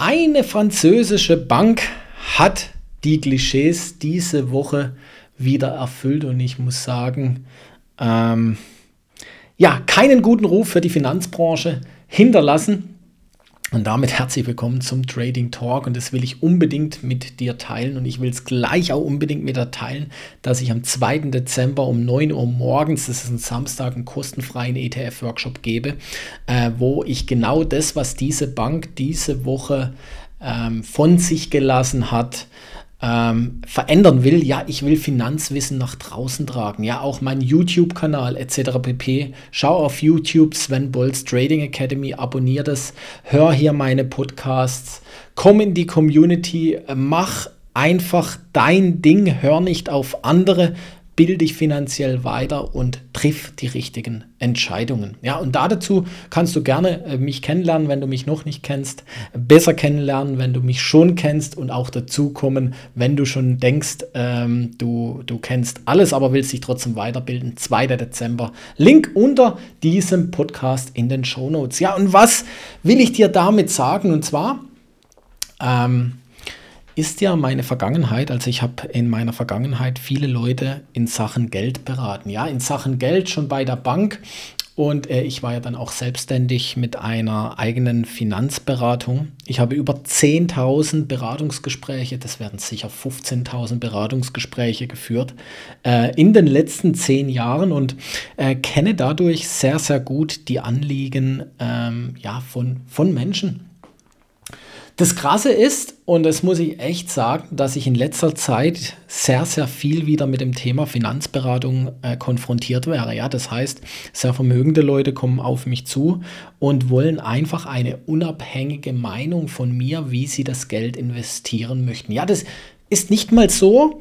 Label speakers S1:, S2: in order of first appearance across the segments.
S1: Eine französische Bank hat die Klischees diese Woche wieder erfüllt und ich muss sagen, ähm, ja, keinen guten Ruf für die Finanzbranche hinterlassen. Und damit herzlich willkommen zum Trading Talk und das will ich unbedingt mit dir teilen und ich will es gleich auch unbedingt mit dir teilen, dass ich am 2. Dezember um 9 Uhr morgens, das ist ein Samstag, einen kostenfreien ETF-Workshop gebe, äh, wo ich genau das, was diese Bank diese Woche ähm, von sich gelassen hat, ähm, verändern will, ja, ich will Finanzwissen nach draußen tragen, ja, auch mein YouTube-Kanal etc. pp. Schau auf YouTube Sven Bolz Trading Academy, abonniere das, hör hier meine Podcasts, komm in die Community, mach einfach dein Ding, hör nicht auf andere, bilde dich finanziell weiter und triff die richtigen Entscheidungen. Ja, und dazu kannst du gerne äh, mich kennenlernen, wenn du mich noch nicht kennst, besser kennenlernen, wenn du mich schon kennst und auch dazu kommen, wenn du schon denkst, ähm, du, du kennst alles, aber willst dich trotzdem weiterbilden. 2. Dezember. Link unter diesem Podcast in den Show Notes. Ja, und was will ich dir damit sagen? Und zwar, ähm, ist ja meine Vergangenheit. Also ich habe in meiner Vergangenheit viele Leute in Sachen Geld beraten. Ja, in Sachen Geld schon bei der Bank. Und äh, ich war ja dann auch selbstständig mit einer eigenen Finanzberatung. Ich habe über 10.000 Beratungsgespräche, das werden sicher 15.000 Beratungsgespräche geführt, äh, in den letzten zehn Jahren und äh, kenne dadurch sehr, sehr gut die Anliegen ähm, ja, von, von Menschen. Das Krasse ist, und das muss ich echt sagen, dass ich in letzter Zeit sehr, sehr viel wieder mit dem Thema Finanzberatung äh, konfrontiert wäre. Ja, das heißt, sehr vermögende Leute kommen auf mich zu und wollen einfach eine unabhängige Meinung von mir, wie sie das Geld investieren möchten. Ja, das ist nicht mal so,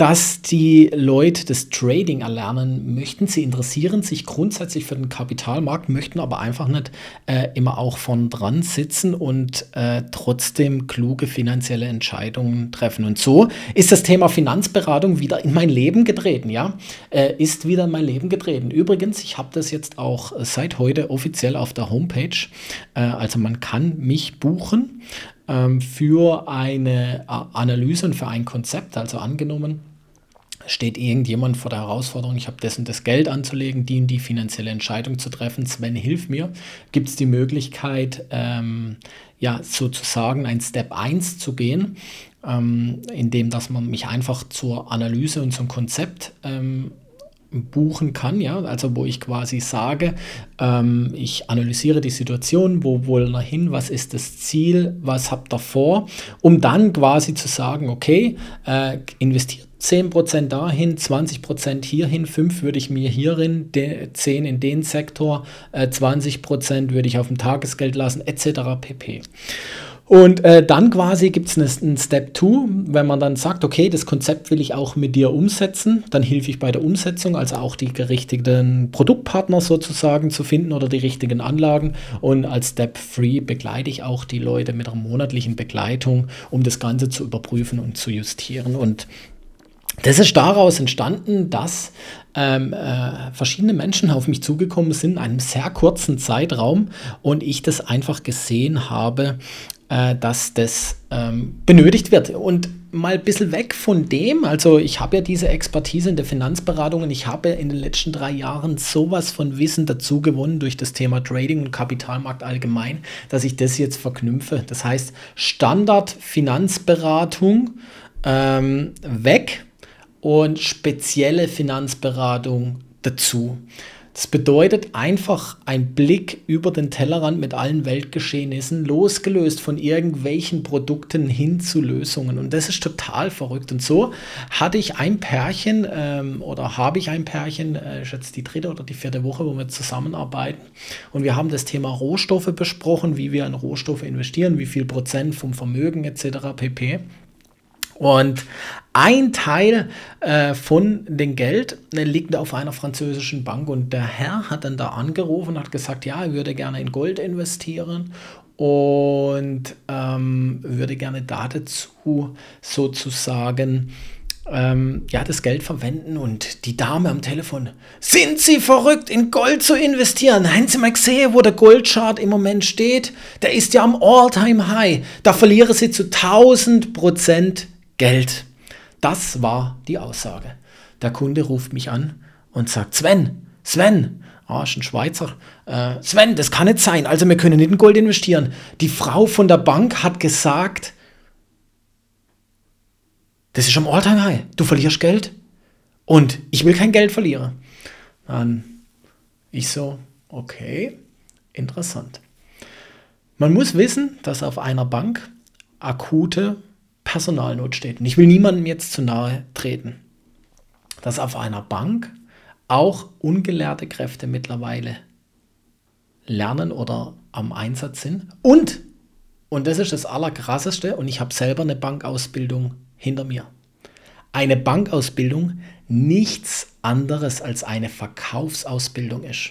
S1: dass die Leute das Trading erlernen möchten. Sie interessieren sich grundsätzlich für den Kapitalmarkt, möchten aber einfach nicht äh, immer auch von dran sitzen und äh, trotzdem kluge finanzielle Entscheidungen treffen. Und so ist das Thema Finanzberatung wieder in mein Leben getreten, ja, äh, ist wieder in mein Leben getreten. Übrigens, ich habe das jetzt auch seit heute offiziell auf der Homepage. Äh, also man kann mich buchen ähm, für eine Analyse und für ein Konzept. Also angenommen, steht irgendjemand vor der Herausforderung, ich habe und das Geld anzulegen, die und die finanzielle Entscheidung zu treffen. Sven, hilf mir. Gibt es die Möglichkeit, ähm, ja, sozusagen ein Step 1 zu gehen, ähm, indem dass man mich einfach zur Analyse und zum Konzept ähm, buchen kann, ja, also wo ich quasi sage, ähm, ich analysiere die Situation, wo wollen wir hin, was ist das Ziel, was habt ihr vor, um dann quasi zu sagen, okay, äh, investiert 10% dahin, 20% hierhin, 5 würde ich mir hierin, 10 in den Sektor, äh, 20% würde ich auf dem Tagesgeld lassen, etc. pp. Und äh, dann quasi gibt es einen Step 2, wenn man dann sagt, okay, das Konzept will ich auch mit dir umsetzen, dann hilfe ich bei der Umsetzung, also auch die richtigen Produktpartner sozusagen zu finden oder die richtigen Anlagen. Und als Step 3 begleite ich auch die Leute mit einer monatlichen Begleitung, um das Ganze zu überprüfen und zu justieren. Und das ist daraus entstanden, dass ähm, äh, verschiedene Menschen auf mich zugekommen sind in einem sehr kurzen Zeitraum und ich das einfach gesehen habe, äh, dass das ähm, benötigt wird. Und mal ein bisschen weg von dem, also ich habe ja diese Expertise in der Finanzberatung und ich habe in den letzten drei Jahren sowas von Wissen dazu gewonnen durch das Thema Trading und Kapitalmarkt allgemein, dass ich das jetzt verknüpfe. Das heißt, Standard Finanzberatung ähm, weg und spezielle Finanzberatung dazu. Das bedeutet einfach ein Blick über den Tellerrand mit allen Weltgeschehnissen, losgelöst von irgendwelchen Produkten hin zu Lösungen. Und das ist total verrückt. Und so hatte ich ein Pärchen ähm, oder habe ich ein Pärchen, äh, ist jetzt die dritte oder die vierte Woche, wo wir zusammenarbeiten. Und wir haben das Thema Rohstoffe besprochen, wie wir in Rohstoffe investieren, wie viel Prozent vom Vermögen etc. pp. Und ein Teil äh, von dem Geld äh, liegt auf einer französischen Bank und der Herr hat dann da angerufen und hat gesagt, ja, er würde gerne in Gold investieren und ähm, würde gerne dazu sozusagen ähm, ja, das Geld verwenden und die Dame am Telefon, sind Sie verrückt, in Gold zu investieren? Haben Sie mal gesehen, wo der Goldchart im Moment steht? Der ist ja am All-Time-High. Da verlieren Sie zu 1000 Prozent Geld. Das war die Aussage. Der Kunde ruft mich an und sagt, Sven, Sven, ist ein Schweizer, äh, Sven, das kann nicht sein, also wir können nicht in Gold investieren. Die Frau von der Bank hat gesagt, das ist am Alltime High. Du verlierst Geld und ich will kein Geld verlieren. Dann ich so, okay, interessant. Man muss wissen, dass auf einer Bank akute Personalnot steht. Und ich will niemandem jetzt zu nahe treten, dass auf einer Bank auch ungelehrte Kräfte mittlerweile lernen oder am Einsatz sind. Und, und das ist das Allerkrasseste, und ich habe selber eine Bankausbildung hinter mir. Eine Bankausbildung nichts anderes als eine Verkaufsausbildung ist.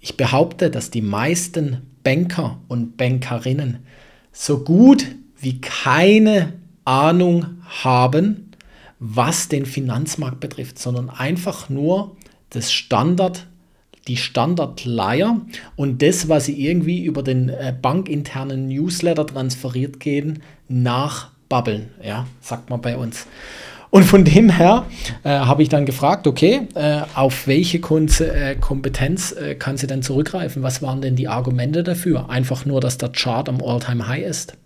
S1: Ich behaupte, dass die meisten Banker und Bankerinnen so gut wie keine Ahnung haben, was den Finanzmarkt betrifft, sondern einfach nur das Standard, die Standardleier und das, was sie irgendwie über den äh, bankinternen Newsletter transferiert gehen, nach babbeln, ja, sagt man bei uns. Und von dem her äh, habe ich dann gefragt, okay, äh, auf welche Kon äh, Kompetenz äh, kann sie denn zurückgreifen? Was waren denn die Argumente dafür? Einfach nur, dass der Chart am All-Time-High ist.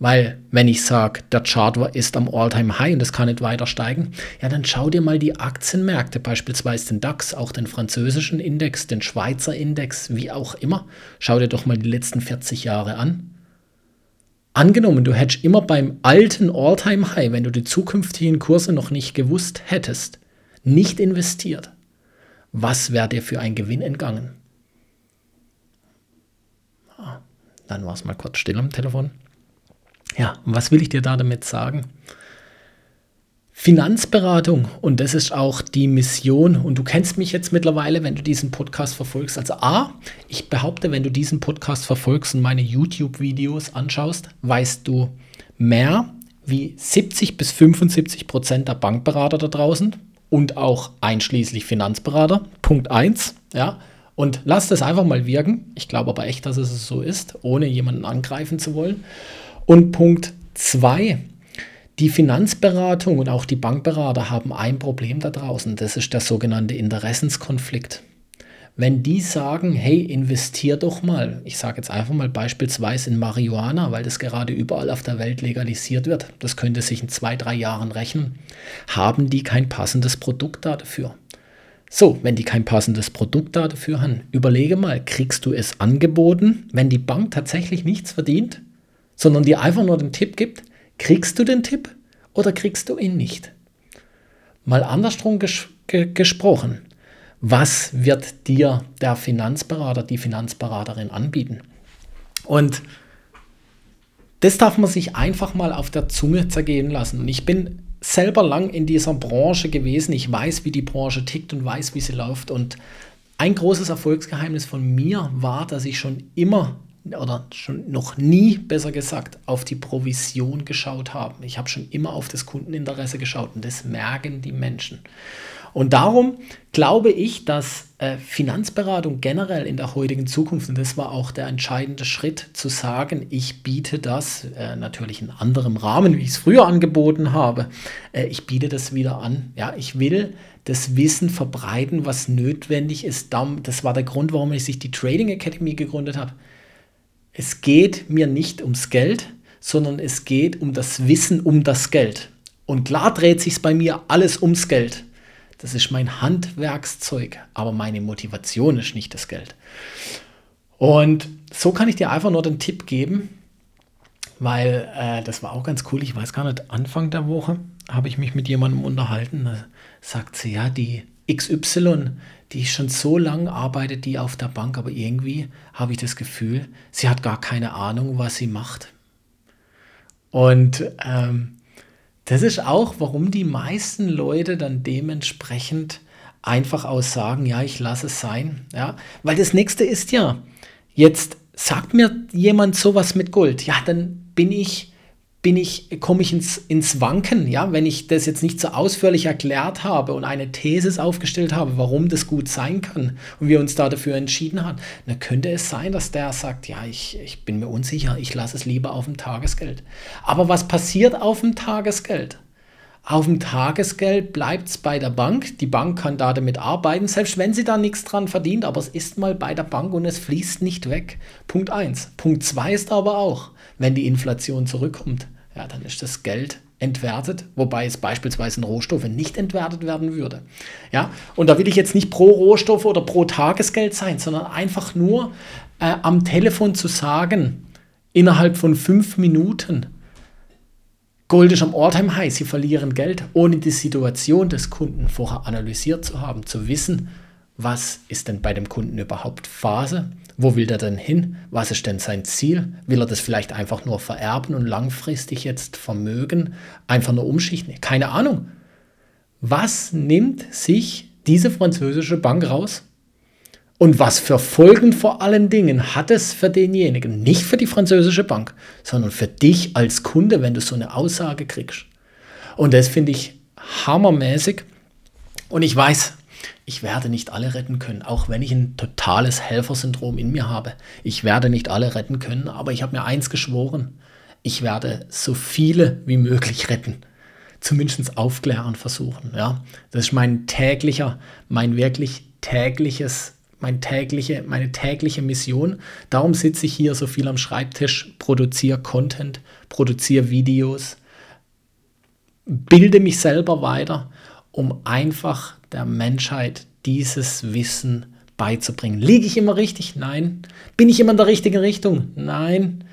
S1: Weil, wenn ich sage, der Chart ist am All-Time-High und es kann nicht weiter steigen, ja, dann schau dir mal die Aktienmärkte, beispielsweise den DAX, auch den französischen Index, den Schweizer Index, wie auch immer. Schau dir doch mal die letzten 40 Jahre an. Angenommen, du hättest immer beim alten All-Time-High, wenn du die zukünftigen Kurse noch nicht gewusst hättest, nicht investiert, was wäre dir für ein Gewinn entgangen? Ah, dann war es mal kurz still am Telefon. Ja, und was will ich dir da damit sagen? Finanzberatung und das ist auch die Mission und du kennst mich jetzt mittlerweile, wenn du diesen Podcast verfolgst. Also A, ich behaupte, wenn du diesen Podcast verfolgst und meine YouTube-Videos anschaust, weißt du mehr wie 70 bis 75 Prozent der Bankberater da draußen und auch einschließlich Finanzberater. Punkt 1, ja. Und lass das einfach mal wirken. Ich glaube aber echt, dass es so ist, ohne jemanden angreifen zu wollen. Und Punkt 2, die Finanzberatung und auch die Bankberater haben ein Problem da draußen, das ist der sogenannte Interessenskonflikt. Wenn die sagen, hey, investier doch mal, ich sage jetzt einfach mal beispielsweise in Marihuana, weil das gerade überall auf der Welt legalisiert wird, das könnte sich in zwei, drei Jahren rechnen, haben die kein passendes Produkt dafür. So, wenn die kein passendes Produkt dafür haben, überlege mal, kriegst du es angeboten, wenn die Bank tatsächlich nichts verdient, sondern dir einfach nur den Tipp gibt, Kriegst du den Tipp oder kriegst du ihn nicht? Mal andersrum ges ge gesprochen. Was wird dir der Finanzberater, die Finanzberaterin anbieten? Und das darf man sich einfach mal auf der Zunge zergehen lassen. Und ich bin selber lang in dieser Branche gewesen. Ich weiß, wie die Branche tickt und weiß, wie sie läuft. Und ein großes Erfolgsgeheimnis von mir war, dass ich schon immer oder schon noch nie, besser gesagt, auf die Provision geschaut haben. Ich habe schon immer auf das Kundeninteresse geschaut und das merken die Menschen. Und darum glaube ich, dass äh, Finanzberatung generell in der heutigen Zukunft, und das war auch der entscheidende Schritt, zu sagen, ich biete das äh, natürlich in anderem Rahmen, wie ich es früher angeboten habe, äh, ich biete das wieder an. Ja, ich will das Wissen verbreiten, was notwendig ist. Das war der Grund, warum ich sich die Trading Academy gegründet habe es geht mir nicht ums Geld, sondern es geht um das Wissen um das Geld. Und klar dreht sich bei mir alles ums Geld. Das ist mein Handwerkszeug, aber meine Motivation ist nicht das Geld. Und so kann ich dir einfach nur den Tipp geben, weil äh, das war auch ganz cool. Ich weiß gar nicht, Anfang der Woche habe ich mich mit jemandem unterhalten. Da sagt sie, ja, die XY, die schon so lange arbeitet, die auf der Bank, aber irgendwie habe ich das Gefühl, sie hat gar keine Ahnung, was sie macht. Und ähm, das ist auch, warum die meisten Leute dann dementsprechend einfach aussagen, ja, ich lasse es sein. Ja? Weil das nächste ist ja, jetzt sagt mir jemand sowas mit Gold, ja, dann bin ich bin ich, komme ich ins, ins Wanken, ja, wenn ich das jetzt nicht so ausführlich erklärt habe und eine These aufgestellt habe, warum das gut sein kann und wir uns da dafür entschieden haben, dann könnte es sein, dass der sagt, ja, ich, ich bin mir unsicher, ich lasse es lieber auf dem Tagesgeld. Aber was passiert auf dem Tagesgeld? Auf dem Tagesgeld bleibt es bei der Bank. Die Bank kann da damit arbeiten, selbst wenn sie da nichts dran verdient, aber es ist mal bei der Bank und es fließt nicht weg. Punkt 1. Punkt 2 ist aber auch, wenn die Inflation zurückkommt, ja, dann ist das Geld entwertet, wobei es beispielsweise in Rohstoffe nicht entwertet werden würde. Ja, und da will ich jetzt nicht pro Rohstoffe oder pro Tagesgeld sein, sondern einfach nur äh, am Telefon zu sagen, innerhalb von fünf Minuten, Gold ist am Ortheim High, sie verlieren Geld, ohne die Situation des Kunden vorher analysiert zu haben, zu wissen, was ist denn bei dem Kunden überhaupt Phase, wo will der denn hin, was ist denn sein Ziel, will er das vielleicht einfach nur vererben und langfristig jetzt Vermögen? Einfach nur umschichten, keine Ahnung. Was nimmt sich diese französische Bank raus? Und was für Folgen vor allen Dingen hat es für denjenigen, nicht für die französische Bank, sondern für dich als Kunde, wenn du so eine Aussage kriegst. Und das finde ich hammermäßig. Und ich weiß, ich werde nicht alle retten können, auch wenn ich ein totales Helfersyndrom in mir habe. Ich werde nicht alle retten können, aber ich habe mir eins geschworen. Ich werde so viele wie möglich retten. Zumindest aufklären versuchen. Ja? Das ist mein täglicher, mein wirklich tägliches mein tägliche, meine tägliche Mission. Darum sitze ich hier so viel am Schreibtisch, produziere Content, produziere Videos, bilde mich selber weiter, um einfach der Menschheit dieses Wissen beizubringen. Liege ich immer richtig? Nein. Bin ich immer in der richtigen Richtung? Nein.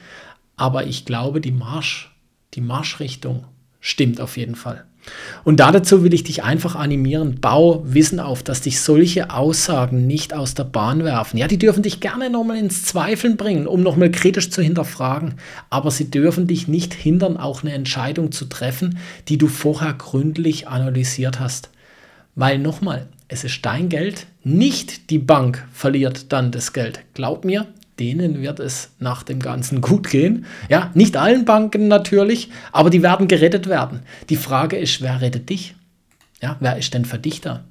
S1: Aber ich glaube, die Marsch, die Marschrichtung stimmt auf jeden Fall. Und dazu will ich dich einfach animieren, bau Wissen auf, dass dich solche Aussagen nicht aus der Bahn werfen. Ja, die dürfen dich gerne nochmal ins Zweifeln bringen, um nochmal kritisch zu hinterfragen, aber sie dürfen dich nicht hindern, auch eine Entscheidung zu treffen, die du vorher gründlich analysiert hast. Weil nochmal, es ist dein Geld, nicht die Bank verliert dann das Geld. Glaub mir, denen wird es nach dem Ganzen gut gehen. Ja, nicht allen Banken natürlich, aber die werden gerettet werden. Die Frage ist, wer rettet dich? Ja, wer ist denn für dich da?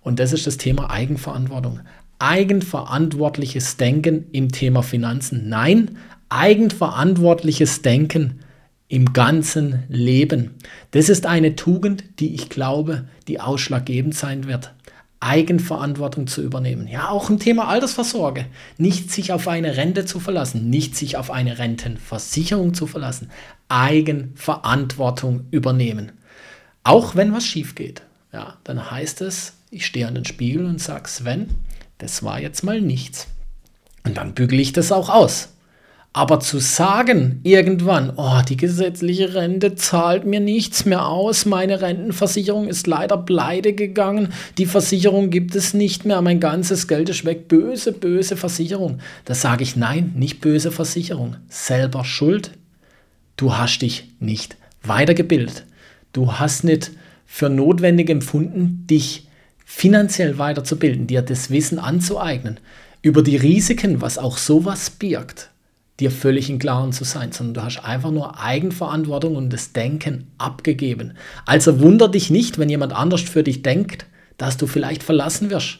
S1: Und das ist das Thema Eigenverantwortung. Eigenverantwortliches Denken im Thema Finanzen. Nein, eigenverantwortliches Denken im ganzen Leben. Das ist eine Tugend, die ich glaube, die ausschlaggebend sein wird. Eigenverantwortung zu übernehmen. Ja, auch im Thema Altersvorsorge. Nicht sich auf eine Rente zu verlassen, nicht sich auf eine Rentenversicherung zu verlassen. Eigenverantwortung übernehmen. Auch wenn was schief geht. Ja, dann heißt es, ich stehe an den Spiegel und sage, Sven, das war jetzt mal nichts. Und dann bügele ich das auch aus. Aber zu sagen irgendwann, oh, die gesetzliche Rente zahlt mir nichts mehr aus, meine Rentenversicherung ist leider pleite gegangen, die Versicherung gibt es nicht mehr, mein ganzes Geld ist weg, böse, böse Versicherung. Da sage ich nein, nicht böse Versicherung, selber schuld. Du hast dich nicht weitergebildet. Du hast nicht für notwendig empfunden, dich finanziell weiterzubilden, dir das Wissen anzueignen über die Risiken, was auch sowas birgt dir völlig im Klaren zu sein, sondern du hast einfach nur Eigenverantwortung und das Denken abgegeben. Also wunder dich nicht, wenn jemand anders für dich denkt, dass du vielleicht verlassen wirst.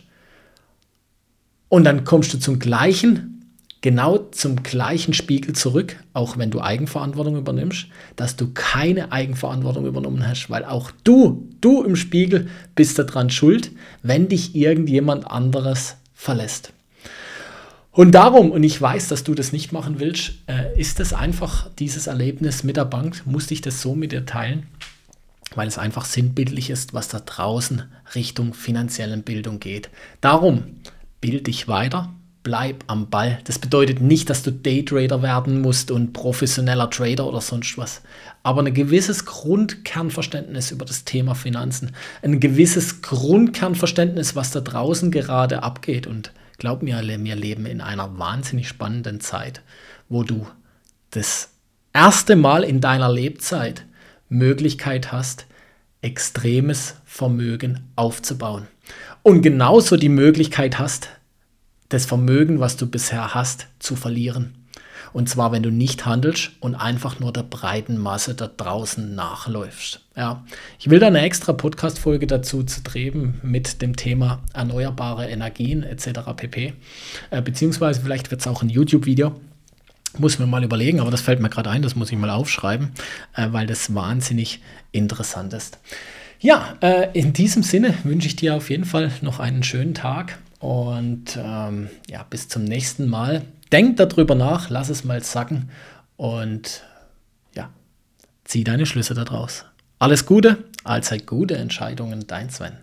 S1: Und dann kommst du zum gleichen, genau zum gleichen Spiegel zurück, auch wenn du Eigenverantwortung übernimmst, dass du keine Eigenverantwortung übernommen hast, weil auch du, du im Spiegel bist daran schuld, wenn dich irgendjemand anderes verlässt. Und darum, und ich weiß, dass du das nicht machen willst, äh, ist es einfach dieses Erlebnis mit der Bank, musste ich das so mit dir teilen, weil es einfach sinnbildlich ist, was da draußen Richtung finanziellen Bildung geht. Darum, bild dich weiter, bleib am Ball. Das bedeutet nicht, dass du Daytrader werden musst und professioneller Trader oder sonst was. Aber ein gewisses Grundkernverständnis über das Thema Finanzen, ein gewisses Grundkernverständnis, was da draußen gerade abgeht und Glaub mir, wir leben in einer wahnsinnig spannenden Zeit, wo du das erste Mal in deiner Lebzeit Möglichkeit hast, extremes Vermögen aufzubauen. Und genauso die Möglichkeit hast, das Vermögen, was du bisher hast, zu verlieren. Und zwar, wenn du nicht handelst und einfach nur der breiten Masse da draußen nachläufst. Ja, ich will da eine extra Podcast-Folge dazu zu drehen mit dem Thema erneuerbare Energien etc. pp. Äh, beziehungsweise vielleicht wird es auch ein YouTube-Video. Muss mir mal überlegen, aber das fällt mir gerade ein, das muss ich mal aufschreiben, äh, weil das wahnsinnig interessant ist. Ja, äh, in diesem Sinne wünsche ich dir auf jeden Fall noch einen schönen Tag und ähm, ja, bis zum nächsten Mal. Denk darüber nach, lass es mal sacken und ja, zieh deine Schlüsse daraus. Alles Gute, allzeit gute Entscheidungen, dein Sven.